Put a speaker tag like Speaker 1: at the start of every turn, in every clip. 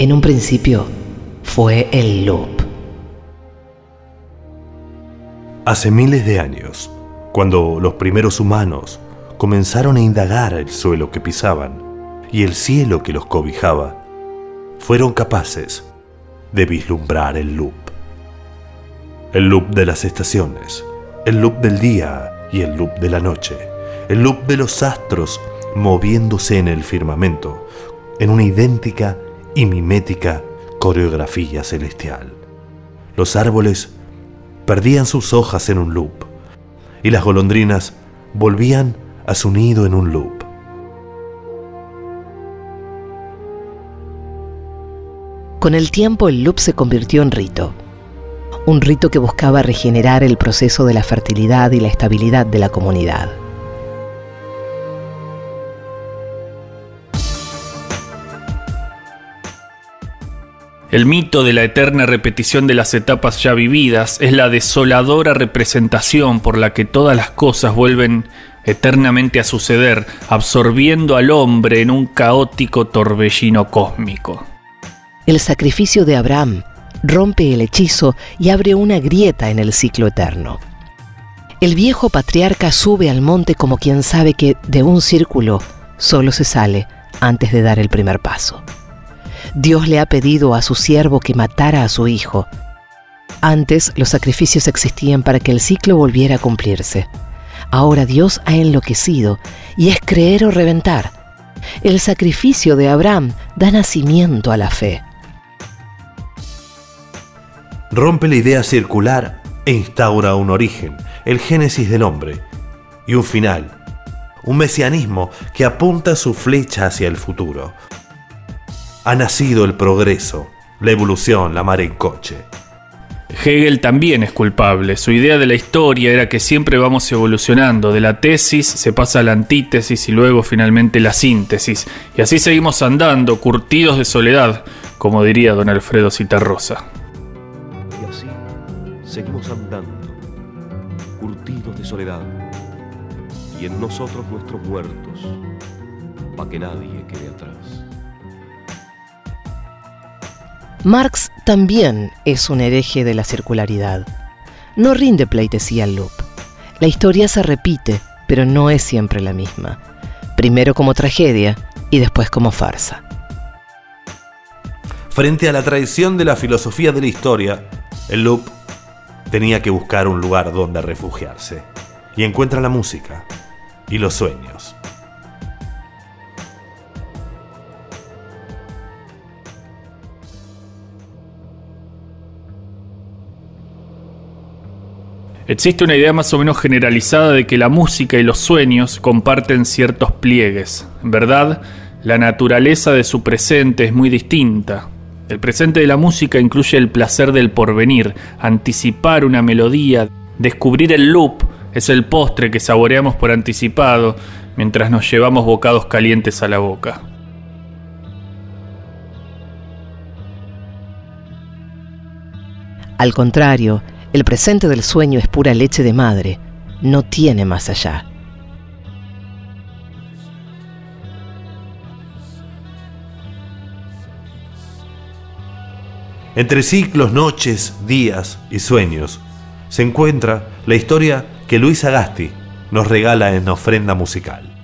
Speaker 1: En un principio fue el loop.
Speaker 2: Hace miles de años, cuando los primeros humanos comenzaron a indagar el suelo que pisaban y el cielo que los cobijaba, fueron capaces de vislumbrar el loop. El loop de las estaciones, el loop del día y el loop de la noche, el loop de los astros moviéndose en el firmamento, en una idéntica y mimética coreografía celestial. Los árboles perdían sus hojas en un loop y las golondrinas volvían a su nido en un loop.
Speaker 1: Con el tiempo el loop se convirtió en rito. Un rito que buscaba regenerar el proceso de la fertilidad y la estabilidad de la comunidad.
Speaker 3: El mito de la eterna repetición de las etapas ya vividas es la desoladora representación por la que todas las cosas vuelven eternamente a suceder, absorbiendo al hombre en un caótico torbellino cósmico.
Speaker 1: El sacrificio de Abraham rompe el hechizo y abre una grieta en el ciclo eterno. El viejo patriarca sube al monte como quien sabe que de un círculo solo se sale antes de dar el primer paso. Dios le ha pedido a su siervo que matara a su hijo. Antes los sacrificios existían para que el ciclo volviera a cumplirse. Ahora Dios ha enloquecido y es creer o reventar. El sacrificio de Abraham da nacimiento a la fe.
Speaker 2: Rompe la idea circular e instaura un origen, el génesis del hombre, y un final, un mesianismo que apunta su flecha hacia el futuro ha nacido el progreso, la evolución, la mar en coche.
Speaker 3: Hegel también es culpable. Su idea de la historia era que siempre vamos evolucionando. De la tesis se pasa a la antítesis y luego finalmente la síntesis. Y así seguimos andando, curtidos de soledad, como diría don Alfredo Citarrosa.
Speaker 4: Y así seguimos andando, curtidos de soledad. Y en nosotros nuestros muertos, para que nadie quede atrás.
Speaker 1: Marx también es un hereje de la circularidad. No rinde pleitesía al loop. La historia se repite, pero no es siempre la misma. Primero como tragedia y después como farsa.
Speaker 2: Frente a la tradición de la filosofía de la historia, el loop tenía que buscar un lugar donde refugiarse. Y encuentra la música y los sueños.
Speaker 3: Existe una idea más o menos generalizada de que la música y los sueños comparten ciertos pliegues. En verdad, la naturaleza de su presente es muy distinta. El presente de la música incluye el placer del porvenir, anticipar una melodía, descubrir el loop, es el postre que saboreamos por anticipado mientras nos llevamos bocados calientes a la boca.
Speaker 1: Al contrario, el presente del sueño es pura leche de madre, no tiene más allá.
Speaker 2: Entre ciclos, noches, días y sueños se encuentra la historia que Luis Agasti nos regala en ofrenda musical.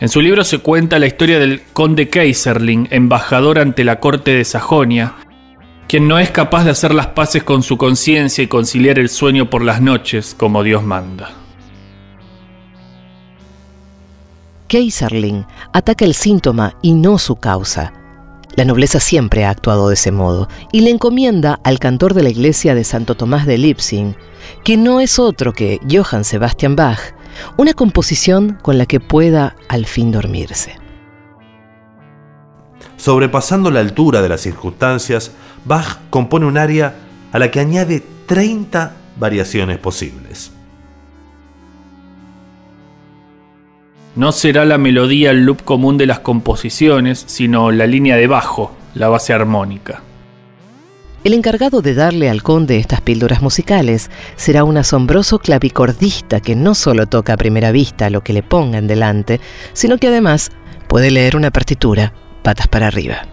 Speaker 3: En su libro se cuenta la historia del conde Kaiserling, embajador ante la corte de Sajonia, quien no es capaz de hacer las paces con su conciencia y conciliar el sueño por las noches como Dios manda.
Speaker 1: Kaiserling ataca el síntoma y no su causa. La nobleza siempre ha actuado de ese modo y le encomienda al cantor de la iglesia de Santo Tomás de Lipsing, que no es otro que Johann Sebastian Bach, una composición con la que pueda al fin dormirse.
Speaker 2: Sobrepasando la altura de las circunstancias, Bach compone un aria a la que añade 30 variaciones posibles.
Speaker 3: No será la melodía el loop común de las composiciones, sino la línea de bajo, la base armónica.
Speaker 1: El encargado de darle al conde estas píldoras musicales será un asombroso clavicordista que no solo toca a primera vista lo que le pongan delante, sino que además puede leer una partitura patas para arriba.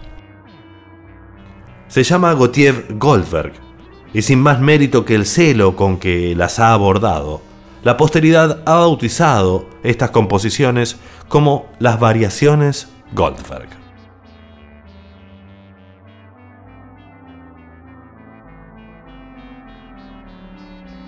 Speaker 2: Se llama Gautier Goldberg, y sin más mérito que el celo con que las ha abordado, la posteridad ha bautizado estas composiciones como las variaciones Goldberg.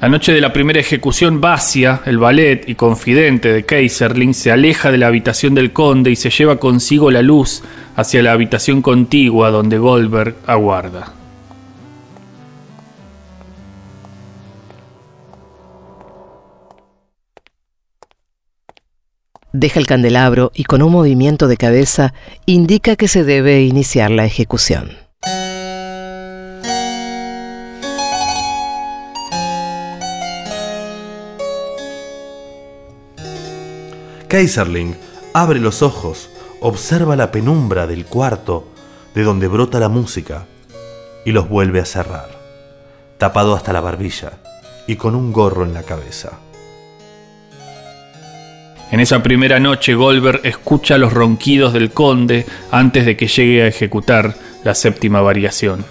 Speaker 3: La noche de la primera ejecución, Basia, el ballet y confidente de Kaiserling, se aleja de la habitación del conde y se lleva consigo la luz hacia la habitación contigua donde Goldberg aguarda.
Speaker 1: Deja el candelabro y con un movimiento de cabeza indica que se debe iniciar la ejecución.
Speaker 2: Kaiserling abre los ojos, observa la penumbra del cuarto de donde brota la música y los vuelve a cerrar, tapado hasta la barbilla y con un gorro en la cabeza.
Speaker 3: En esa primera noche Goldberg escucha los ronquidos del conde antes de que llegue a ejecutar la séptima variación.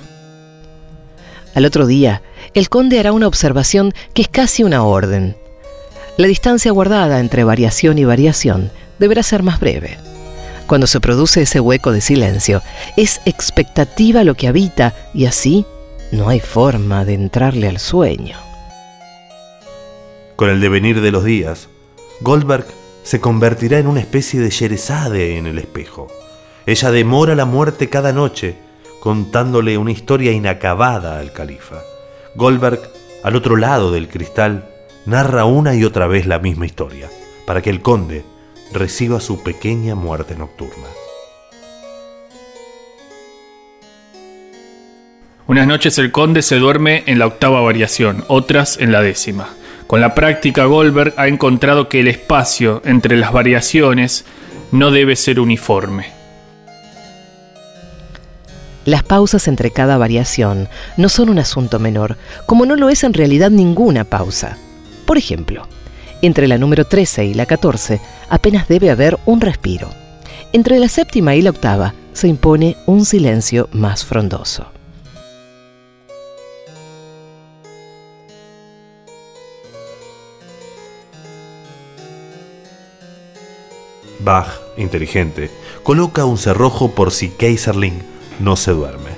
Speaker 1: Al otro día, el conde hará una observación que es casi una orden. La distancia guardada entre variación y variación deberá ser más breve. Cuando se produce ese hueco de silencio, es expectativa lo que habita y así no hay forma de entrarle al sueño.
Speaker 2: Con el devenir de los días, Goldberg se convertirá en una especie de Sherezade en el espejo. Ella demora la muerte cada noche, contándole una historia inacabada al califa. Goldberg, al otro lado del cristal, narra una y otra vez la misma historia, para que el conde reciba su pequeña muerte nocturna.
Speaker 3: Unas noches el conde se duerme en la octava variación, otras en la décima. Con la práctica Goldberg ha encontrado que el espacio entre las variaciones no debe ser uniforme.
Speaker 1: Las pausas entre cada variación no son un asunto menor, como no lo es en realidad ninguna pausa. Por ejemplo, entre la número 13 y la 14 apenas debe haber un respiro. Entre la séptima y la octava se impone un silencio más frondoso.
Speaker 2: Bach, inteligente, coloca un cerrojo por si Kaiserling no se duerme.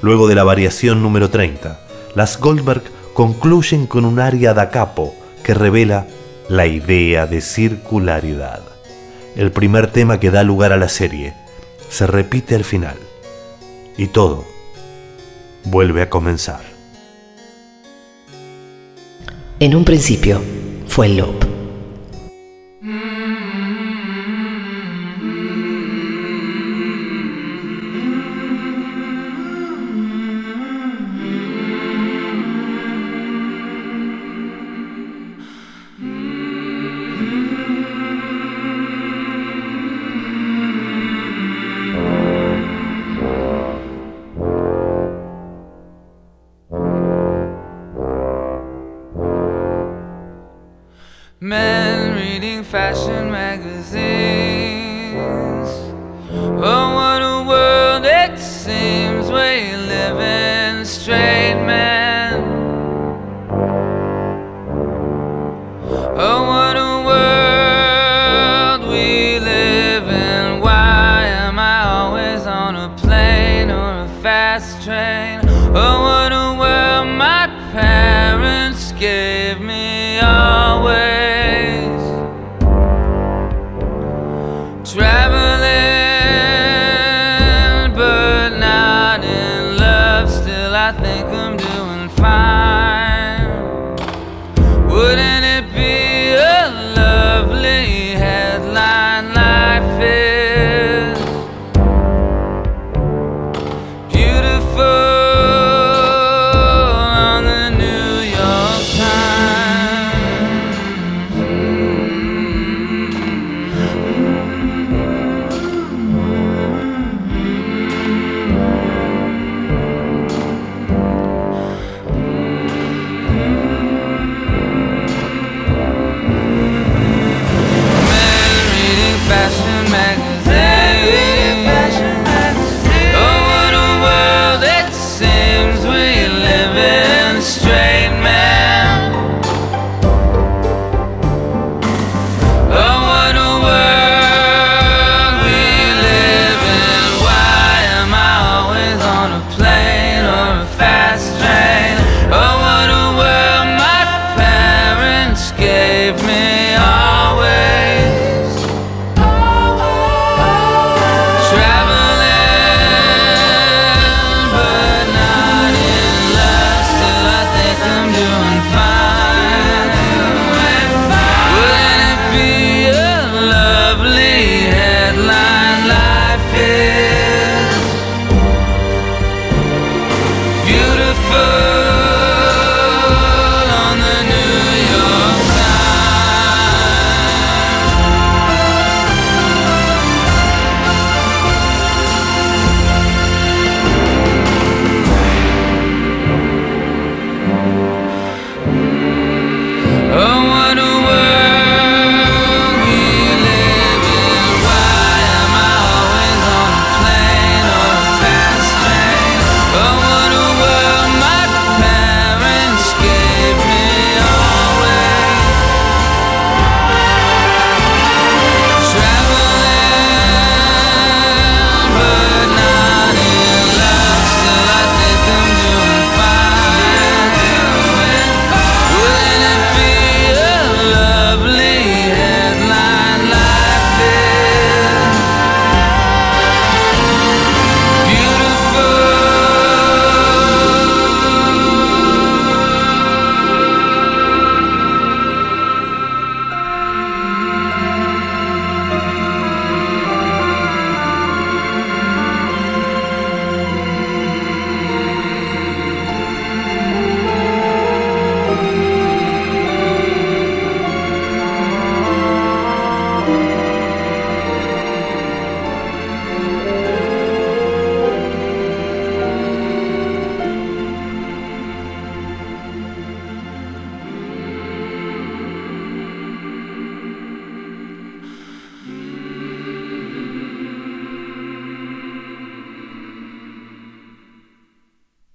Speaker 2: Luego de la variación número 30, las Goldberg concluyen con un aria da capo que revela la idea de circularidad. El primer tema que da lugar a la serie se repite al final y todo vuelve a comenzar.
Speaker 1: En un principio fue el loop.